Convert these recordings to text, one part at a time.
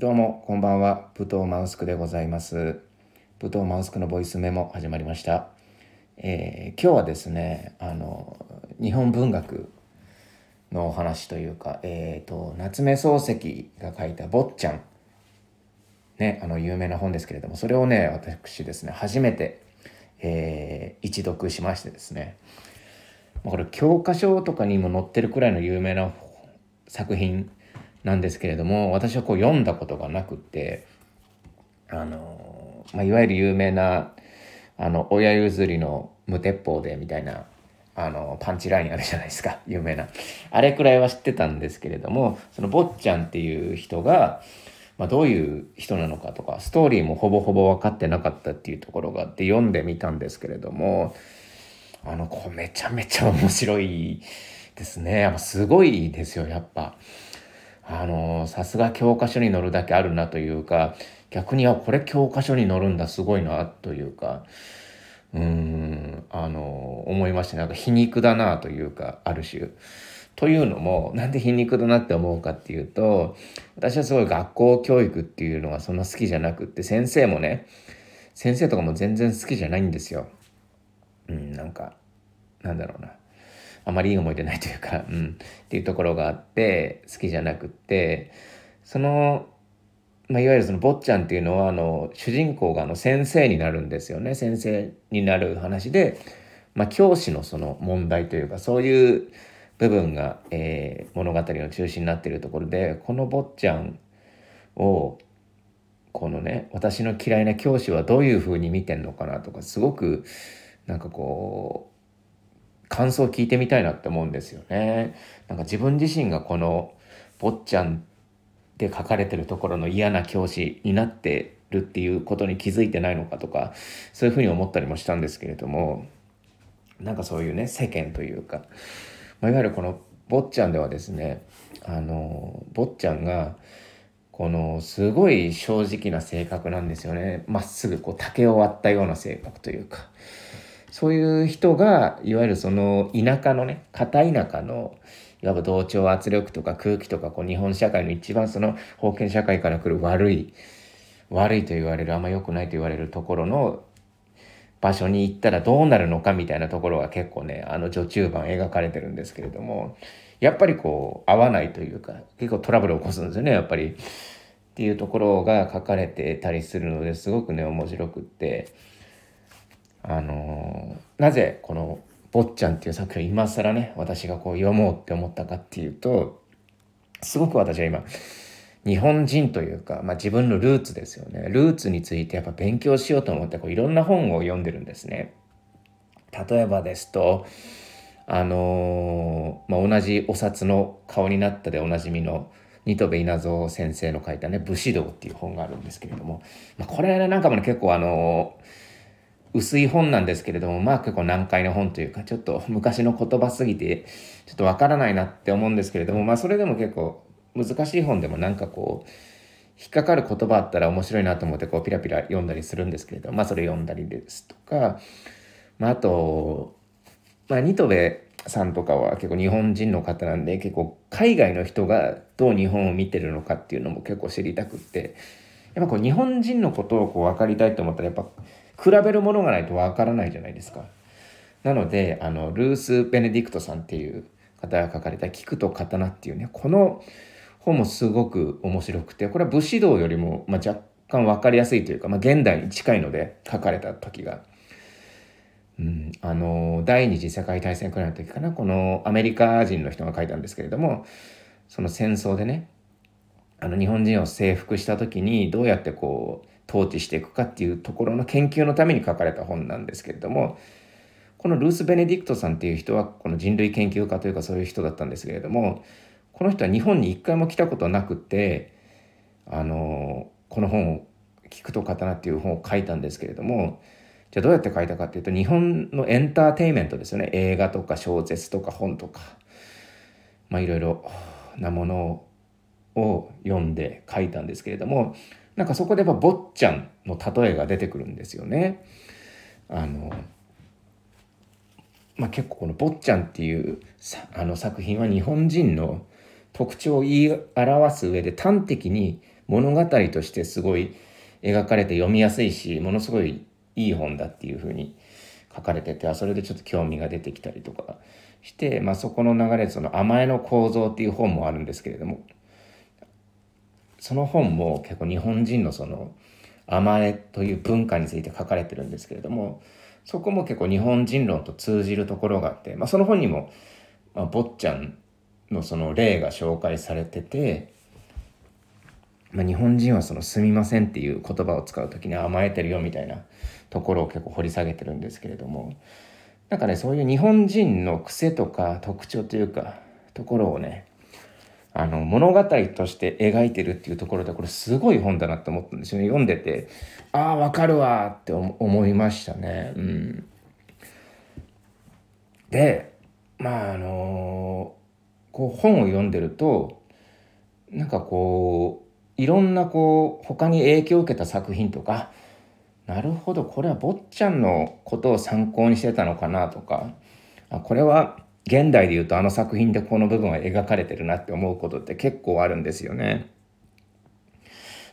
どうもこんばんは。武藤マウスクでございます。武藤マウスクのボイスメモ始まりました、えー、今日はですねあの日本文学のお話というかえっ、ー、と夏目漱石が書いた「坊ちゃん」ねあの有名な本ですけれどもそれをね私ですね初めて、えー、一読しましてですね。これ教科書とかにも載ってるくらいの有名な作品なんですけれども私はこう読んだことがなくてあの、まあ、いわゆる有名なあの親譲りの無鉄砲でみたいなあのパンチラインあるじゃないですか 有名なあれくらいは知ってたんですけれどもその坊ちゃんっていう人が、まあ、どういう人なのかとかストーリーもほぼほぼ分かってなかったっていうところがあって読んでみたんですけれどもあのこうめちゃめちゃ面白いですねすごいですよやっぱ。あのさすが教科書に載るだけあるなというか逆にはこれ教科書に載るんだすごいなというかうーんあの思いましたなんか皮肉だなというかある種。というのもなんで皮肉だなって思うかっていうと私はすごい学校教育っていうのがそんな好きじゃなくって先生もね先生とかも全然好きじゃないんですよ。うん、なんかなんだろうなあまりいい思い出ないというか、うん、っていうところがあって好きじゃなくってその、まあ、いわゆるその坊ちゃんっていうのはあの主人公があの先生になるんですよね。先生になる話で、まあ、教師のその問題というかそういう部分が、えー、物語の中心になっているところでこの坊ちゃんをこのね私の嫌いな教師はどういうふうに見てんのかなとかすごくなんかこう感想を聞いてみたいなって思うんですよね。なんか自分自身がこの坊ちゃんって書かれてるところの嫌な教師になってるっていうことに気づいてないのかとかそういうふうに思ったりもしたんですけれどもなんかそういうね世間というか、まあ、いわゆるこの坊ちゃんではですねあの坊ちゃんがこのすごい正直な性格なんですよねまっすぐこう竹を割ったような性格というか。そういう人がいわゆるその田舎のね片田舎のいわば同調圧力とか空気とかこう日本社会の一番その封建社会から来る悪い悪いと言われるあんま良くないと言われるところの場所に行ったらどうなるのかみたいなところが結構ねあの序中盤描かれてるんですけれどもやっぱりこう合わないというか結構トラブルを起こすんですよねやっぱりっていうところが書かれてたりするのですごくね面白くって。あのなぜこの「坊ちゃん」っていう作品を今更ね私がこう読もうって思ったかっていうとすごく私は今日本人というか、まあ、自分のルーツですよねルーツについてやっぱ勉強しようと思ってこういろんな本を読んでるんですね。例えばですとあの、まあ、同じお札の顔になったでおなじみの新戸部稲造先生の書いたね「武士道」っていう本があるんですけれども、まあ、これなんかもね結構あのー薄い本なんですけれども、まあ結構難解な本というか、ちょっと昔の言葉すぎて、ちょっとわからないなって思うんですけれども、まあそれでも結構難しい本でもなんかこう、引っかかる言葉あったら面白いなと思ってこうピラピラ読んだりするんですけれども、まあそれ読んだりですとか、まああと、まあニトベさんとかは結構日本人の方なんで結構海外の人がどう日本を見てるのかっていうのも結構知りたくって、やっぱこう日本人のことをこう分かりたいと思ったらやっぱ比べるものがないとわからないじゃないですか。なのであのルース・ベネディクトさんっていう方が書かれた「聞くと刀」っていうねこの本もすごく面白くてこれは武士道よりも、まあ、若干分かりやすいというか、まあ、現代に近いので書かれた時が。うん、あの第二次世界大戦くらいの時かなこのアメリカ人の人が書いたんですけれどもその戦争でねあの日本人を征服した時にどうやってこう統治していくかっていうところの研究のために書かれた本なんですけれどもこのルース・ベネディクトさんっていう人はこの人類研究家というかそういう人だったんですけれどもこの人は日本に一回も来たことなくてあのこの本を「聞くと刀」っていう本を書いたんですけれどもじゃあどうやって書いたかっていうと日本のエンターテインメントですよね。映画とか小説とか本とかまあいろいろなものを読んで書いたんですけれどもなんかそこでやっぱ坊ちゃんの例えが出てくるんですよね。あのまあ、結構この「坊ちゃん」っていうあの作品は日本人の特徴を言い表す上で端的に物語としてすごい描かれて読みやすいしものすごいいい本だっていうふうに書かれててそれでちょっと興味が出てきたりとかして、まあ、そこの流れでその「甘えの構造」っていう本もあるんですけれどもその本も結構日本人のその甘えという文化について書かれてるんですけれどもそこも結構日本人論と通じるところがあって、まあ、その本にも、まあ、坊ちゃんのその例が紹介されてて、まあ、日本人はその「すみません」っていう言葉を使う時に甘えてるよみたいなところを結構掘り下げてるんですけれどもなんかねそういう日本人の癖とか特徴というかところをねあの物語として描いてるっていうところでこれすごい本だなって思ったんですよね。読んでてああわかるわって思いましたね。うん。でまああのこう本を読んでるとなんかこういろんなこう他に影響を受けた作品とかなるほどこれは坊ちゃんのことを参考にしてたのかなとかあこれは現代で言うとあの作品でこの部分は描かれてるなって思うことって結構あるんですよね。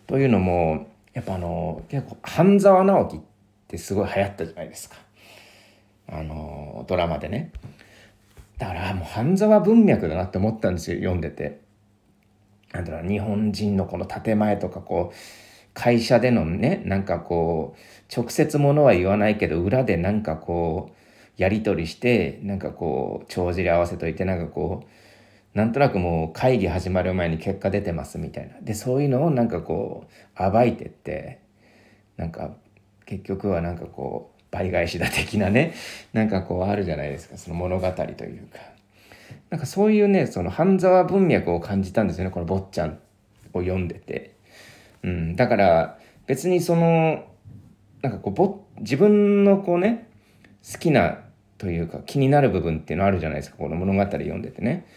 というのもやっぱあの結構半沢直樹ってすごい流行ったじゃないですか。あのドラマでね。だからもう半沢文脈だなって思ったんですよ読んでて。なんだろう日本人のこの建前とかこう会社でのねなんかこう直接ものは言わないけど裏でなんかこうやり取りしてなんかこう帳尻合わせといてなんかこうなんとなくもう会議始まる前に結果出てますみたいな。でそういうのをなんかこう暴いてってなんか結局はなんかこう倍返しだ的なね なんかこうあるじゃないですか。その物語というか。なんかそういうねその半沢文脈を感じたんですよねこの「坊ちゃん」を読んでて、うん、だから別にそのなんかこう自分のこうね好きなというか気になる部分っていうのあるじゃないですかこの物語読んでてね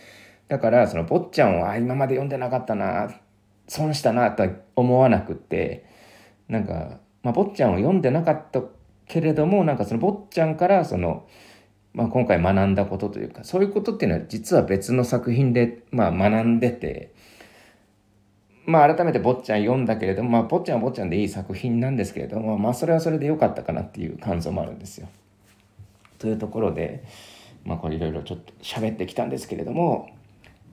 だからその坊ちゃんは今まで読んでなかったな損したなとは思わなくってなんか、まあ、坊ちゃんを読んでなかったけれどもなんかその坊ちゃんからその、まあ、今回学んだことというかそういうことっていうのは実は別の作品で、まあ、学んでて。まあ改めて坊ちゃん読んだけれども、まあ坊ちゃんは坊ちゃんでいい作品なんですけれども、まあそれはそれで良かったかなっていう感想もあるんですよ。というところで、まあ、これいろいろちょっと喋ってきたんですけれども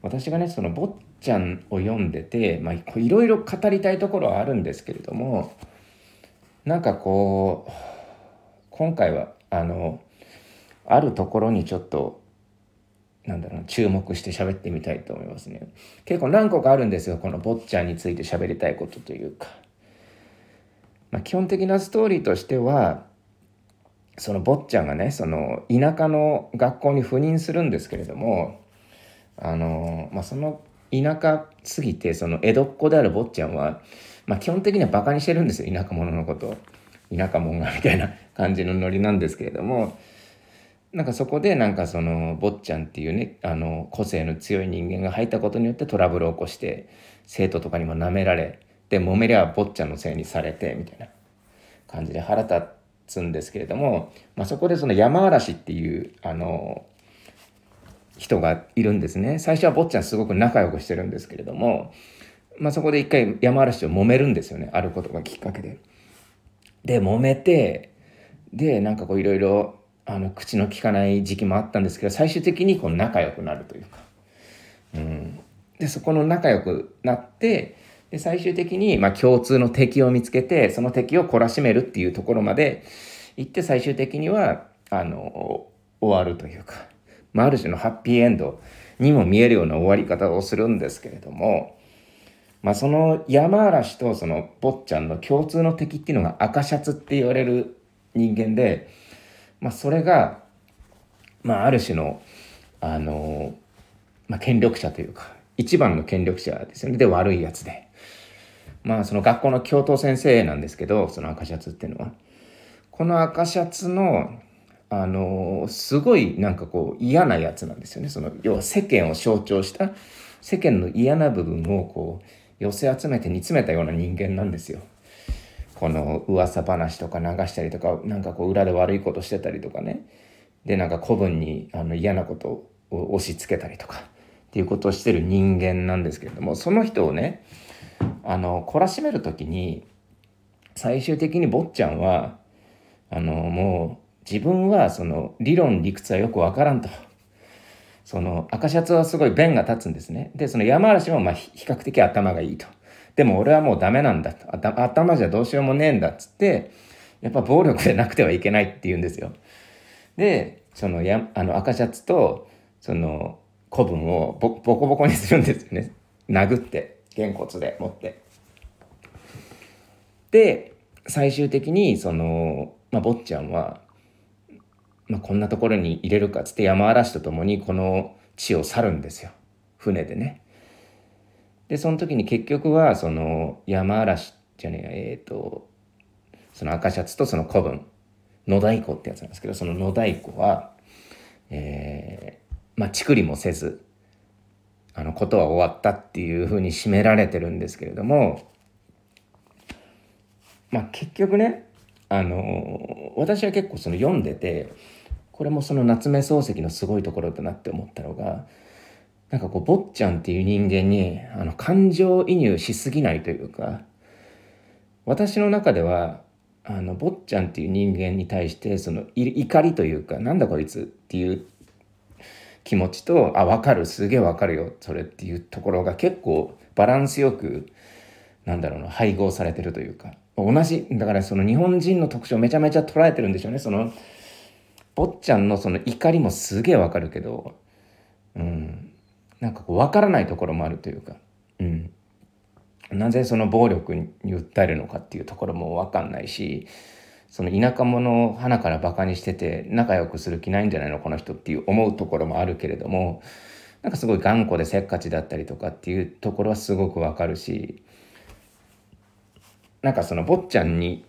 私がねその坊ちゃんを読んでていろいろ語りたいところはあるんですけれどもなんかこう今回はあのあるところにちょっとなんだろう注目して喋ってみたいと思いますね。結構何個かあるんですよこの坊ちゃんについて喋りたいことというか。まあ、基本的なストーリーとしてはその坊ちゃんがねその田舎の学校に赴任するんですけれどもあの、まあ、その田舎すぎてその江戸っ子である坊ちゃんは、まあ、基本的にはバカにしてるんですよ田舎者のこと田舎者がみたいな感じのノリなんですけれどもなんかそこでなんかその坊ちゃんっていうねあの個性の強い人間が入ったことによってトラブルを起こして生徒とかにも舐められで揉めりゃ坊ちゃんのせいにされてみたいな感じで腹立ってつんですけれども、まあ、そこでその山嵐っていうあの人がいるんですね。最初は坊ちゃんすごく仲良くしてるんですけれども、まあ、そこで一回山嵐と揉めるんですよね。あることがきっかけで。で揉めてでなんかこういろいろあの口の利かない時期もあったんですけど最終的にこう仲良くなるというか、うん、でそこの仲良くなってで最終的にまあ共通の敵を見つけてその敵を懲らしめるっていうところまで行って最終的にはあの終わるというか、まあ、ある種のハッピーエンドにも見えるような終わり方をするんですけれども、まあ、その山嵐とその坊ちゃんの共通の敵っていうのが赤シャツって言われる人間で、まあ、それが、まあ、ある種のあの、まあ、権力者というか一番の権力者ですよねで悪いやつで。まあその学校の教頭先生なんですけどその赤シャツっていうのは。この赤シャツのあのすごいなんかこう嫌なやつなんですよね。その要は世間を象徴した世間の嫌な部分をこう寄せ集めて煮詰めたような人間なんですよ。この噂話とか流したりとかなんかこう裏で悪いことしてたりとかね。でなんか古文にあの嫌なことを押し付けたりとかっていうことをしてる人間なんですけれどもその人をねあの懲らしめる時に最終的に坊ちゃんはあのもう自分はその理論理屈はよくわからんと。その赤シャツはすごい弁が立つんですね。で、その山嵐もまあ比較的頭がいいと。でも俺はもうダメなんだと。頭じゃどうしようもねえんだっつって、やっぱ暴力でなくてはいけないって言うんですよ。で、そのやあの赤シャツとその古文をボボコボコにするんですよね。殴って、げんこつで持って。で、最終的にその、まあ、坊ちゃんはまあ、こんなところに入れるかっつって山嵐と共にこの地を去るんですよ船でね。でその時に結局はその山嵐じゃねええー、とその赤シャツとその古文野太鼓ってやつなんですけどその野太鼓は、えー、まあちくりもせずあのことは終わったっていうふうに締められてるんですけれどもまあ結局ねあの私は結構その読んでてこれもその夏目漱石のすごいところだなって思ったのがなんかこう坊ちゃんっていう人間にあの感情移入しすぎないというか私の中ではあの坊ちゃんっていう人間に対してその怒りというかなんだこいつっていう気持ちとあ分かるすげえ分かるよそれっていうところが結構バランスよくなんだろうな配合されてるというか。同じだからその日本人の特徴めちゃめちゃ捉えてるんでしょうね。その坊ちゃんのその怒りもすげえわかるけど、うん、なんかこう分からないところもあるというか、うん、なぜその暴力に訴えるのかっていうところも分かんないしその田舎者を花からバカにしてて仲良くする気ないんじゃないのこの人っていう思うところもあるけれどもなんかすごい頑固でせっかちだったりとかっていうところはすごくわかるしなんかその坊ちゃんに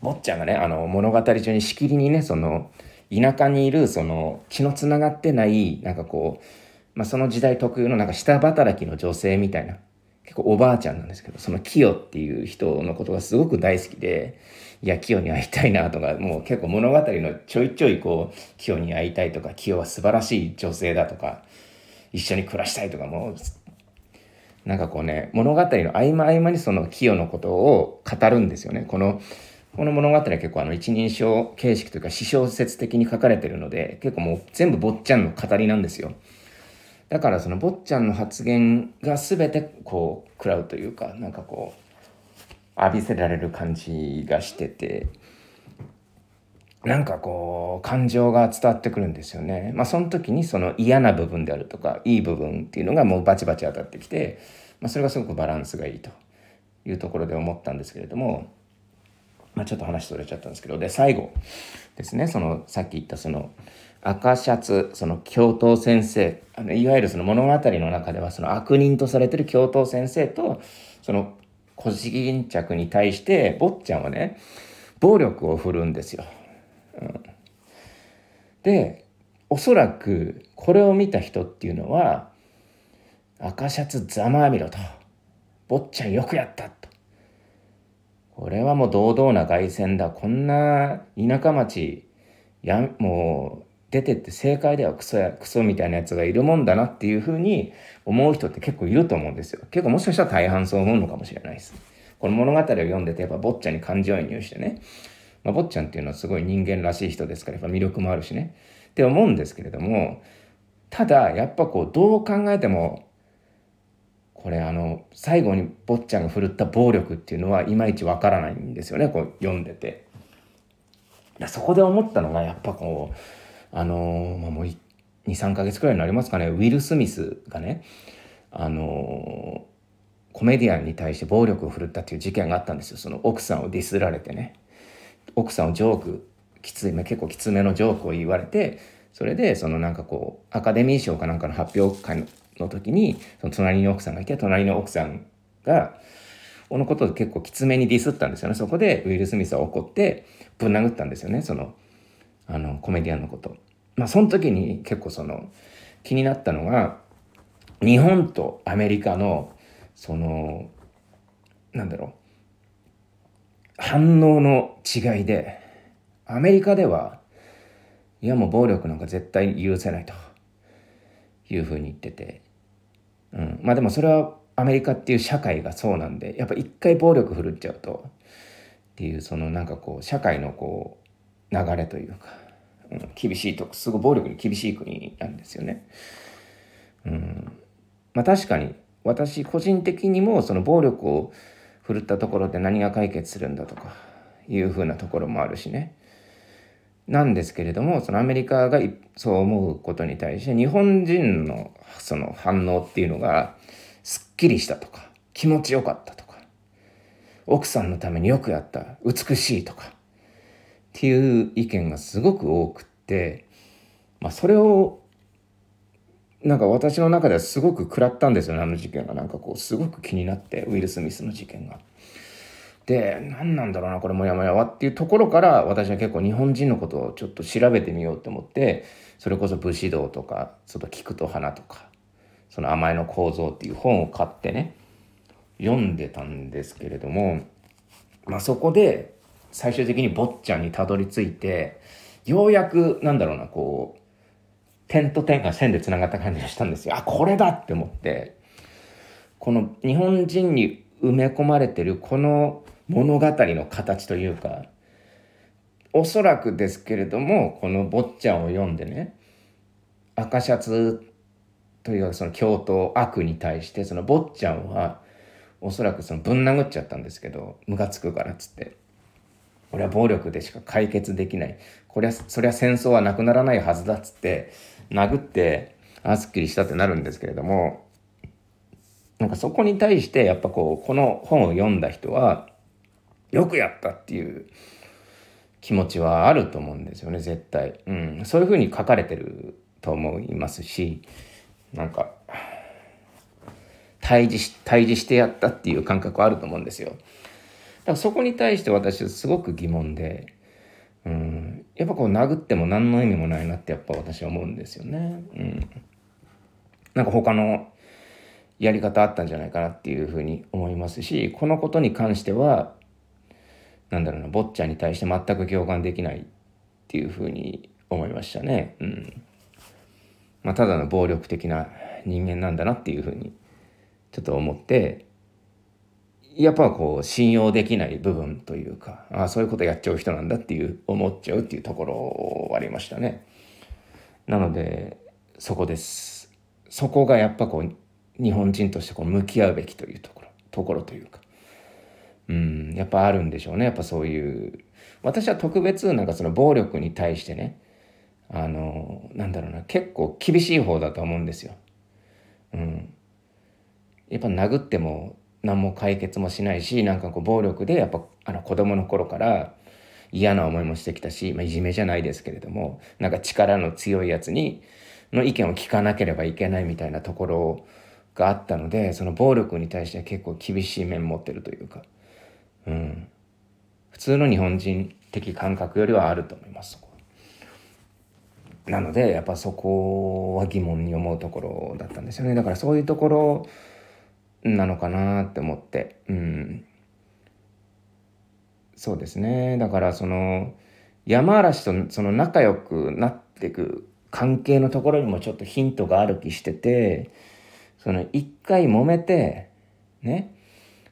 坊ちゃんがねあの物語中にしきりにねその田舎にいるその血のつながってないなんかこう、まあ、その時代特有のなんか下働きの女性みたいな結構おばあちゃんなんですけどその清っていう人のことがすごく大好きでいや清に会いたいなとかもう結構物語のちょいちょいこう清に会いたいとか清は素晴らしい女性だとか一緒に暮らしたいとかもうなんかこうね物語の合間合間にその清のことを語るんですよねこのこの物語は結構あの一人称形式というか私小説的に書かれてるので結構もう全部坊ちゃんの語りなんですよ。だからその坊ちゃんの発言が全てこう食らうというかなんかこう浴びせられる感じがしててなんかこう感情が伝わってくるんですよね。まあその時にその嫌な部分であるとかいい部分っていうのがもうバチバチ当たってきて、まあ、それがすごくバランスがいいというところで思ったんですけれども。まあ、ちょっと話それちゃったんですけどで最後ですねそのさっき言ったその赤シャツその教頭先生あのいわゆるその物語の中ではその悪人とされてる教頭先生とその古事巾着に対して坊ちゃんはね暴力を振るんですよ。うん、でおそらくこれを見た人っていうのは赤シャツざまあみろと坊ちゃんよくやったとこれはもう堂々な凱旋だ。こんな田舎町、や、もう出てって正解ではクソや、クソみたいなやつがいるもんだなっていうふうに思う人って結構いると思うんですよ。結構もしかしたら大半そう思うのかもしれないです。この物語を読んでてやっぱ坊ちゃんに感情移入してね。まあ、坊ちゃんっていうのはすごい人間らしい人ですからやっぱ魅力もあるしね。って思うんですけれども、ただやっぱこうどう考えてもこれあの最後に坊ちゃんが振るった暴力っていうのはいまいちわからないんですよねこう読んでて。そこで思ったのがやっぱこうあのまあ、もう23か月くらいになりますかね。ウィル・スミスがねあのコメディアンに対して暴力を振るったっていう事件があったんですよ。その奥さんをディスられてね。奥さんをジョークきついめ結構きつめのジョークを言われてそれでそのなんかこうアカデミー賞かなんかの発表会の時にその隣に奥さんがいて隣の奥さんがこのことで結構きつめにディスったんですよね。そこでウィル・スミスは怒ってぶん殴ったんですよね。そのあのコメディアンのこと。まあその時に結構その気になったのが日本とアメリカのそのなんだろう。反応の違いでアメリカではいやもう暴力なんか絶対許せないというふうに言ってて。うん、まあでもそれはアメリカっていう社会がそうなんでやっぱ一回暴力振るっちゃうとっていうそのなんかこう社会のこう流れというか、うん、厳しいとすごい暴力に厳しい国なんですよね。うんまあ、確かに私個人的にもその暴力を振るったところで何が解決するんだとかいうふうなところもあるしね。なんですけれどもそのアメリカがそう思うことに対して日本人のその反応っていうのがすっきりしたとか気持ちよかったとか奥さんのためによくやった美しいとかっていう意見がすごく多くって、まあ、それをなんか私の中ではすごく食らったんですよねあの事件がなんかこうすごく気になってウィル・スミスの事件が。で何なんだろうなこれモヤモヤはっていうところから私は結構日本人のことをちょっと調べてみようと思ってそれこそ武士道とかちょっと菊と花とかその甘えの構造っていう本を買ってね読んでたんですけれどもまあそこで最終的に坊ちゃんにたどり着いてようやくなんだろうなこう点と点が線でつながった感じがしたんですよ。あこれだって思ってこの日本人に埋め込まれてるこの物語の形というかおそらくですけれどもこの「坊ちゃん」を読んでね赤シャツというその京都悪に対してその坊ちゃんはおそらくそのぶん殴っちゃったんですけどムカつくからっつって。俺は暴力でしか解決できない。これはそりゃ戦争はなくならないはずだっつって殴ってあすっきりしたってなるんですけれどもなんかそこに対してやっぱこうこの本を読んだ人はよくやったっていう気持ちはあると思うんですよね絶対、うん、そういうふうに書かれてると思いますしなんか対峙し対峙してやったっていう感覚はあると思うんですよ。からそこに対して私はすごく疑問で、うん、やっぱこう殴っても何の意味もないなってやっぱ私は思うんですよね、うん、なんか他のやり方あったんじゃないかなっていうふうに思いますしこのことに関してはなんだろうな坊ちゃんに対して全く共感できないっていうふうに思いましたね。うん。まあ、ただの暴力的な人間なんだなっていうふうにちょっと思ってやっぱこう信用できない部分というかあそういうことやっちゃう人なんだっていう思っちゃうっていうところありましたね。なのでそこです。そこがやっぱこう日本人としてこう向き合うべきというところところというかうんやっぱあるんでしょうねやっぱそういう私は特別なんかその暴力に対してねあのなんだろうな結構厳しい方だと思うんですよ。うん、やっぱ殴っても何も解決もしないしなんかこう暴力でやっぱあの子供の頃から嫌な思いもしてきたし、まあ、いじめじゃないですけれどもなんか力の強いやつにの意見を聞かなければいけないみたいなところがあったのでその暴力に対しては結構厳しい面持ってるというか。うん、普通の日本人的感覚よりはあると思いますなのでやっぱそこは疑問に思うところだったんですよねだからそういうところなのかなって思って。うん。そうですね。だからその山嵐とその仲良くなっていく関係のところにもちょっとヒントがある気しててその一回揉めてね。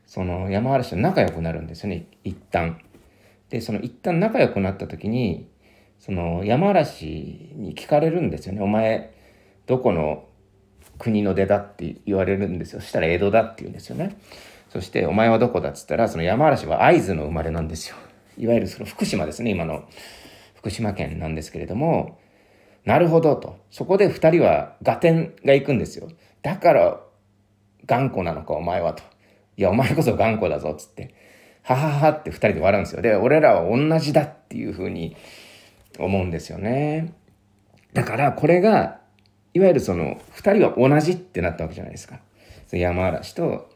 その山嵐と仲良くなるんですよね。一旦。でその一旦仲良くなった時にその山嵐に聞かれるんですよね「お前どこの国の出だ?」って言われるんですよそしたら江戸だって言うんですよね。そして「お前はどこだ?」っつったらその山嵐は会津の生まれなんですよ。いわゆるその福島ですね今の福島県なんですけれどもなるほどとそこで2人は合点がいくんですよ。だから頑固なのかお前はと。いや、お前こそ頑固だぞ、つって。はははって二人で笑うんですよ。で、俺らは同じだっていうふうに思うんですよね。だから、これが、いわゆるその、二人は同じってなったわけじゃないですか。山嵐と、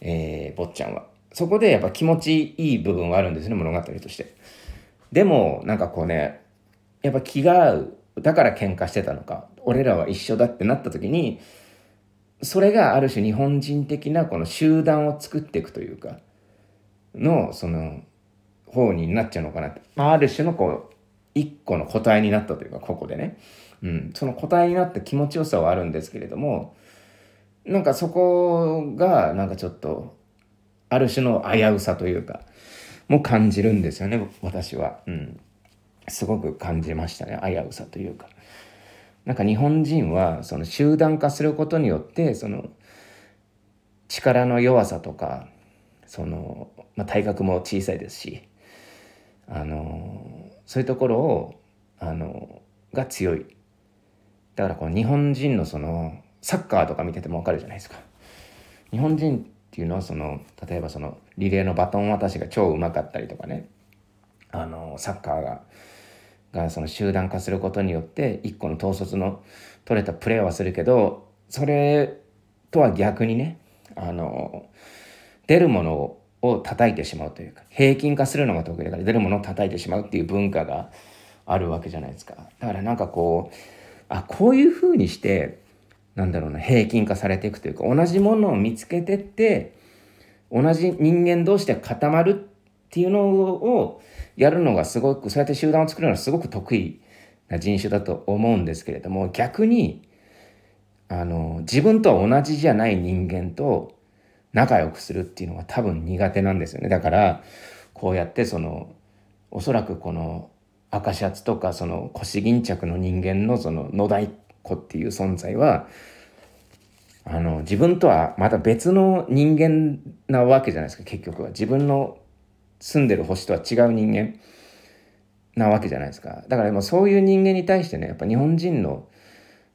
えー、坊ちゃんは。そこでやっぱ気持ちいい部分はあるんですね、物語として。でも、なんかこうね、やっぱ気が合う。だから喧嘩してたのか。俺らは一緒だってなった時に、それがある種日本人的なこの集団を作っていくというかのその方になっちゃうのかなって、あ、ある種のこう一個の個体になったというかここでね、うん、その個体になった気持ちよさはあるんですけれどもなんかそこがなんかちょっとある種の危うさというかも感じるんですよね私は、うん、すごく感じましたね危うさというか。なんか日本人はその集団化することによってその力の弱さとかその、まあ、体格も小さいですしあのそういうところをあのが強い。だからこの日本人のそのサッカーとか見てても分かるじゃないですか。日本人っていうのはその例えばそのリレーのバトン渡しが超うまかったりとかね。あのサッカーががその集団化することによって一個の統率の取れたプレーはするけどそれとは逆にねあの出るものを叩いてしまうというか平均化するのが得意だから出るものを叩いてしまうっていう文化があるわけじゃないですか。だからなんかこうあこういうふうにしてなんだろうな平均化されていくというか同じものを見つけてって同じ人間同士で固まるっていうのをやるのがすごくそうやって集団を作るのはすごく得意な人種だと思うんですけれども逆にあの自分とは同じじゃない人間と仲良くするっていうのが多分苦手なんですよね。だからこうやってそのおそらくこの赤シャツとかその腰巾着の人間のその野太鼓っていう存在はあの自分とはまた別の人間なわけじゃないですか結局は。自分の住んでる星とは違う人間なわけじゃないですか。だからもうそういう人間に対してねやっぱ日本人の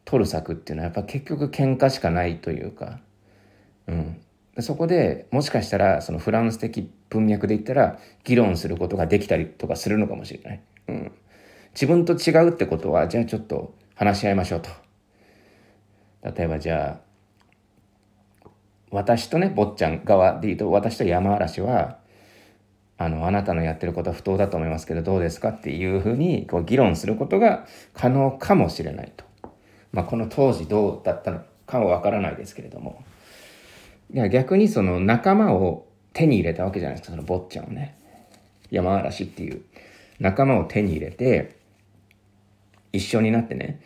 取る策っていうのはやっぱ結局喧嘩しかないというか、うん、そこでもしかしたらそのフランス的文脈で言ったら議論することができたりとかするのかもしれない。うん、自分と違うってことはじゃあちょっと話し合いましょうと。例えばじゃあ私とね坊ちゃん側で言うと私と山嵐はあのあなたのやってることは不当だと思いますけどどうですかっていうふうにこう議論することが可能かもしれないと。まあ、この当時どうだったのかはわからないですけれども。いや逆にその仲間を手に入れたわけじゃないですかその坊ちゃんをね山嵐っていう仲間を手に入れて一緒になってね。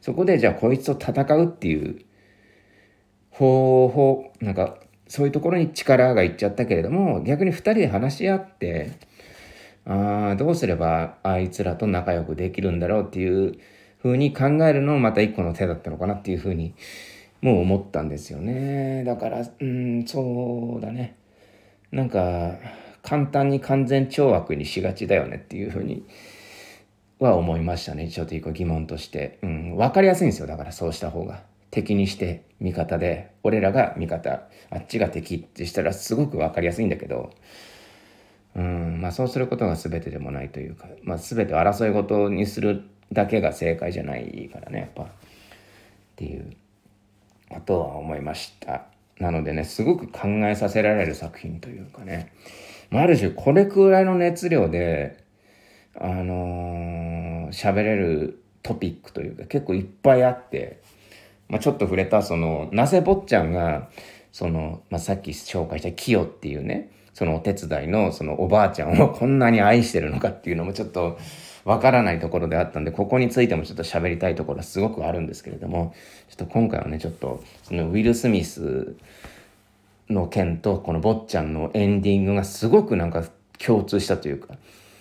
そこでじゃあこいつと戦うっていう方法なんかそういうところに力がいっちゃったけれども逆に2人で話し合ってああどうすればあいつらと仲良くできるんだろうっていうふうに考えるのもまた一個の手だったのかなっていうふうにもう思ったんですよね。だからうんそうだね。なんか簡単に完全懲悪にしがちだよねっていうふうには思いましたね。ちょっと一個疑問として、うん、分かりやすいんですよ。だからそうした方が。敵にして味方で俺らが味方。あっちが敵ってしたらすごく分かりやすいんだけど。うん。まあそうすることが全てでもないというか、まあ、全てを争い事にするだけが正解じゃないからねやっぱ。っていうことは思いました。なのでね、すごく考えさせられる作品というかね、まあ、る種これくらいの熱量で、あのー、喋れるトピックというか結構いっぱいあって、まあ、ちょっと触れたその、なぜ坊ちゃんが、その、まあ、さっき紹介したキヨっていうね、そのお手伝いのそのおばあちゃんをこんなに愛してるのかっていうのもちょっとわからないところであったんで、ここについてもちょっと喋りたいところすごくあるんですけれども、ちょっと今回はね、ちょっと、そのウィル・スミスの件と、この坊ちゃんのエンディングがすごくなんか共通したというか、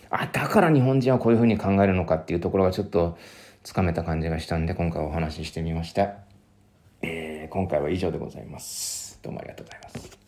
あ、だから日本人はこういうふうに考えるのかっていうところがちょっとつかめた感じがしたんで、今回お話ししてみました。えー、今回は以上でございます。どうもありがとうございます。